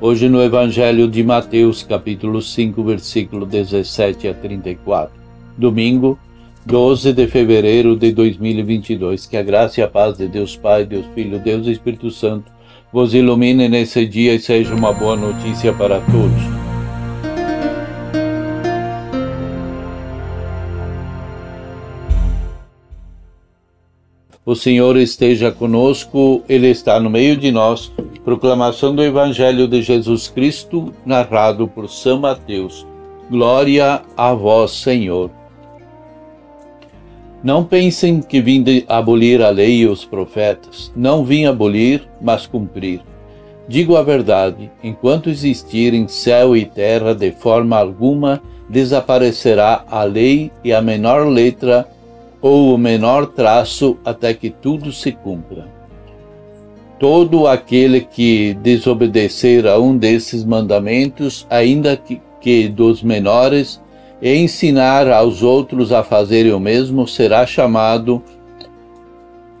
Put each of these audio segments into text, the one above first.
hoje no Evangelho de Mateus, capítulo 5, versículo 17 a 34. Domingo, 12 de fevereiro de 2022. Que a graça e a paz de Deus Pai, Deus Filho, Deus Espírito Santo vos ilumine nesse dia e seja uma boa notícia para todos. O Senhor esteja conosco, Ele está no meio de nós. Proclamação do Evangelho de Jesus Cristo, narrado por São Mateus. Glória a vós, Senhor. Não pensem que vim abolir a lei e os profetas. Não vim abolir, mas cumprir. Digo a verdade: enquanto existirem céu e terra, de forma alguma desaparecerá a lei e a menor letra ou o menor traço até que tudo se cumpra. Todo aquele que desobedecer a um desses mandamentos, ainda que, que dos menores, e ensinar aos outros a fazerem o mesmo, será chamado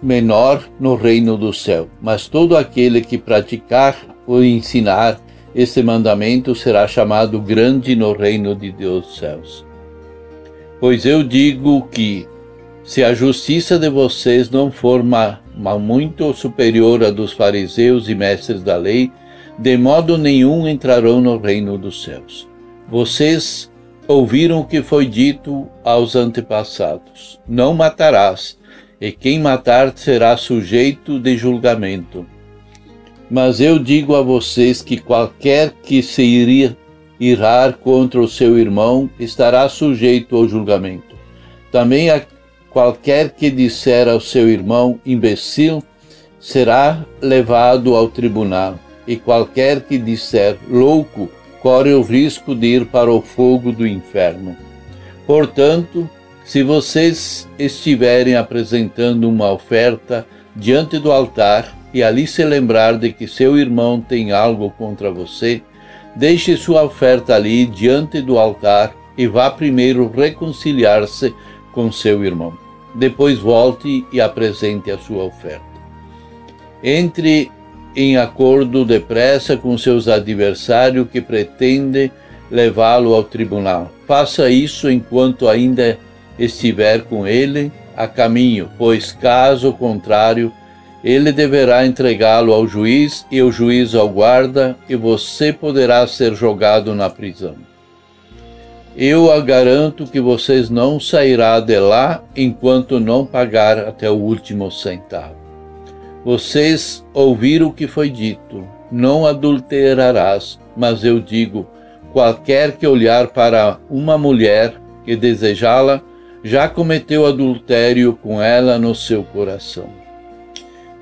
menor no reino do céu. Mas todo aquele que praticar ou ensinar esse mandamento será chamado grande no reino de Deus dos céus. Pois eu digo que se a justiça de vocês não for muito superior à dos fariseus e mestres da lei, de modo nenhum entrarão no reino dos céus. Vocês ouviram o que foi dito aos antepassados: Não matarás, e quem matar será sujeito de julgamento. Mas eu digo a vocês que qualquer que se iria irar contra o seu irmão estará sujeito ao julgamento. Também a Qualquer que disser ao seu irmão imbecil será levado ao tribunal, e qualquer que disser louco corre o risco de ir para o fogo do inferno. Portanto, se vocês estiverem apresentando uma oferta diante do altar e ali se lembrar de que seu irmão tem algo contra você, deixe sua oferta ali diante do altar e vá primeiro reconciliar-se com seu irmão. Depois volte e apresente a sua oferta. Entre em acordo depressa com seus adversários que pretendem levá-lo ao tribunal. Faça isso enquanto ainda estiver com ele a caminho, pois caso contrário, ele deverá entregá-lo ao juiz e o juiz ao guarda, e você poderá ser jogado na prisão. Eu a garanto que vocês não sairá de lá enquanto não pagar até o último centavo. Vocês ouviram o que foi dito: não adulterarás, mas eu digo: qualquer que olhar para uma mulher e desejá-la, já cometeu adultério com ela no seu coração.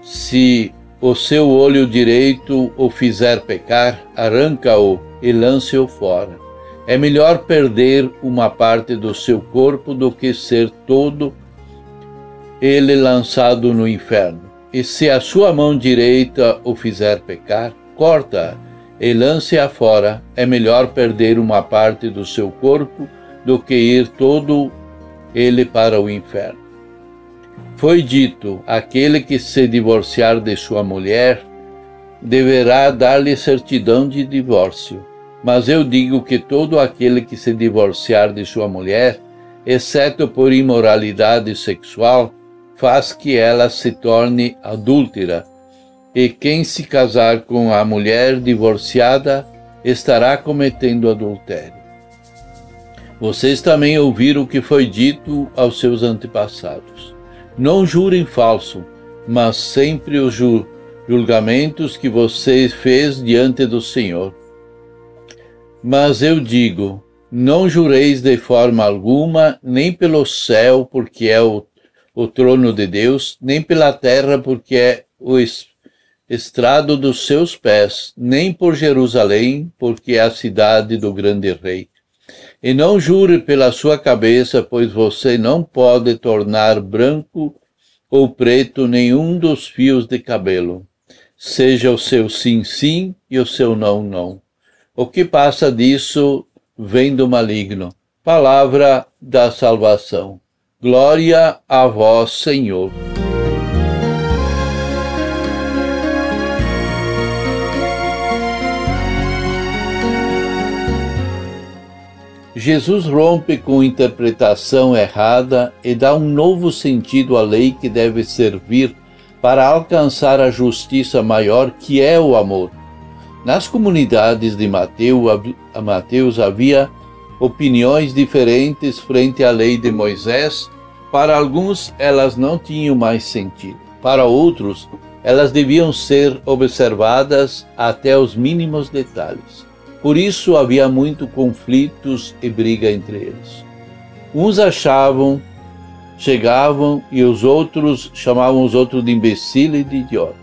Se o seu olho direito o fizer pecar, arranca-o e lance-o fora é melhor perder uma parte do seu corpo do que ser todo ele lançado no inferno. E se a sua mão direita o fizer pecar, corta e lance-a fora. É melhor perder uma parte do seu corpo do que ir todo ele para o inferno. Foi dito: aquele que se divorciar de sua mulher deverá dar-lhe certidão de divórcio mas eu digo que todo aquele que se divorciar de sua mulher, exceto por imoralidade sexual, faz que ela se torne adúltera. E quem se casar com a mulher divorciada estará cometendo adultério. Vocês também ouviram o que foi dito aos seus antepassados. Não jurem falso, mas sempre os julgamentos que você fez diante do Senhor mas eu digo: não jureis de forma alguma, nem pelo céu, porque é o, o trono de Deus, nem pela terra, porque é o, estrado dos seus pés, nem por Jerusalém, porque é a cidade do grande rei. E não jure pela sua cabeça, pois você não pode tornar branco ou preto nenhum dos fios de cabelo. Seja o seu sim, sim e o seu não, não. O que passa disso vem do maligno. Palavra da salvação. Glória a vós, Senhor. Jesus rompe com interpretação errada e dá um novo sentido à lei que deve servir para alcançar a justiça maior que é o amor. Nas comunidades de Mateus havia opiniões diferentes frente à lei de Moisés. Para alguns, elas não tinham mais sentido. Para outros, elas deviam ser observadas até os mínimos detalhes. Por isso havia muito conflitos e briga entre eles. Uns achavam, chegavam e os outros chamavam os outros de imbecil e de idiota.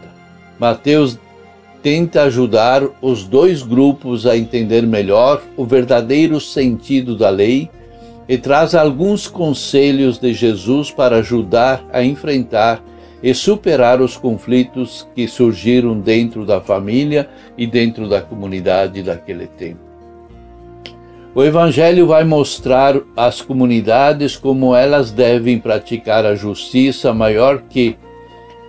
Mateus tenta ajudar os dois grupos a entender melhor o verdadeiro sentido da lei e traz alguns conselhos de Jesus para ajudar a enfrentar e superar os conflitos que surgiram dentro da família e dentro da comunidade daquele tempo. O Evangelho vai mostrar às comunidades como elas devem praticar a justiça maior que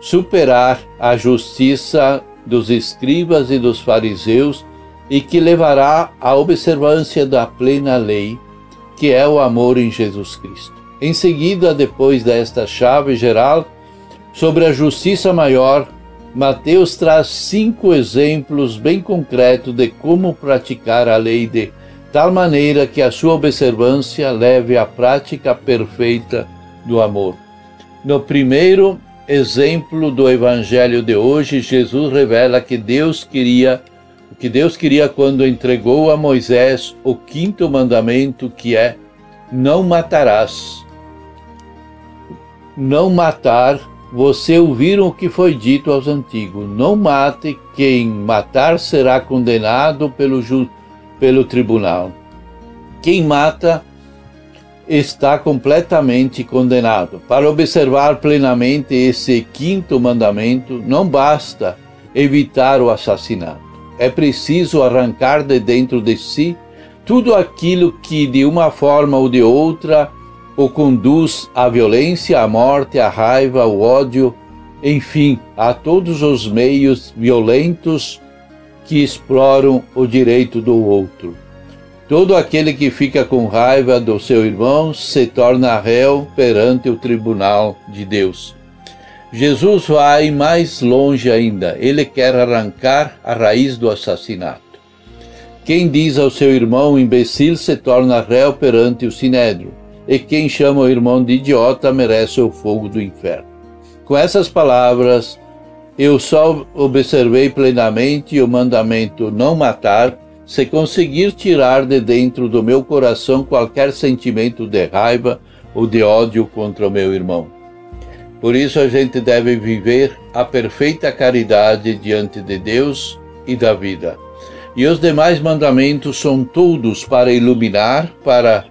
superar a justiça dos escribas e dos fariseus e que levará à observância da plena lei, que é o amor em Jesus Cristo. Em seguida, depois desta chave geral, sobre a justiça maior, Mateus traz cinco exemplos bem concretos de como praticar a lei de tal maneira que a sua observância leve à prática perfeita do amor. No primeiro exemplo do evangelho de hoje, Jesus revela que Deus queria o que Deus queria quando entregou a Moisés o quinto mandamento, que é: não matarás. Não matar você ouviram o que foi dito aos antigos: não mate, quem matar será condenado pelo, pelo tribunal. Quem mata está completamente condenado. Para observar plenamente esse quinto mandamento, não basta evitar o assassinato. É preciso arrancar de dentro de si tudo aquilo que, de uma forma ou de outra, o conduz à violência, à morte, à raiva, ao ódio, enfim, a todos os meios violentos que exploram o direito do outro. Todo aquele que fica com raiva do seu irmão se torna réu perante o tribunal de Deus. Jesus vai mais longe ainda. Ele quer arrancar a raiz do assassinato. Quem diz ao seu irmão imbecil se torna réu perante o sinédrio e quem chama o irmão de idiota merece o fogo do inferno. Com essas palavras, eu só observei plenamente o mandamento não matar, se conseguir tirar de dentro do meu coração qualquer sentimento de raiva ou de ódio contra o meu irmão. Por isso a gente deve viver a perfeita caridade diante de Deus e da vida. E os demais mandamentos são todos para iluminar, para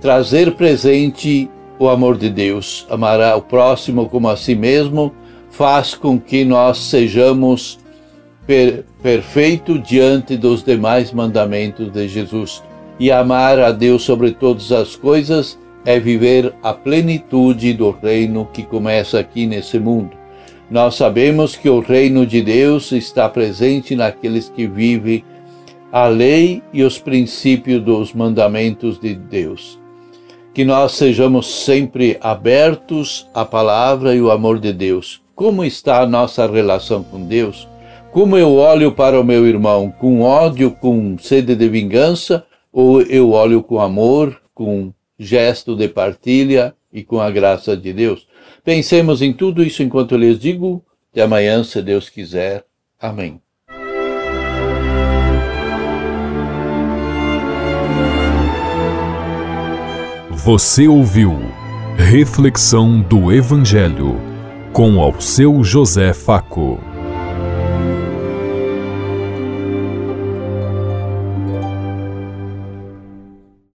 trazer presente o amor de Deus. Amará o próximo como a si mesmo, faz com que nós sejamos per perfeitos diante dos demais mandamentos de Jesus. E amar a Deus sobre todas as coisas é viver a plenitude do reino que começa aqui nesse mundo. Nós sabemos que o reino de Deus está presente naqueles que vivem a lei e os princípios dos mandamentos de Deus que nós sejamos sempre abertos à palavra e o amor de Deus. Como está a nossa relação com Deus? Como eu olho para o meu irmão? Com ódio, com sede de vingança? Ou eu olho com amor, com gesto de partilha e com a graça de Deus? Pensemos em tudo isso enquanto eu lhes digo. Até amanhã, se Deus quiser. Amém. Você ouviu Reflexão do Evangelho com ao seu José Faco.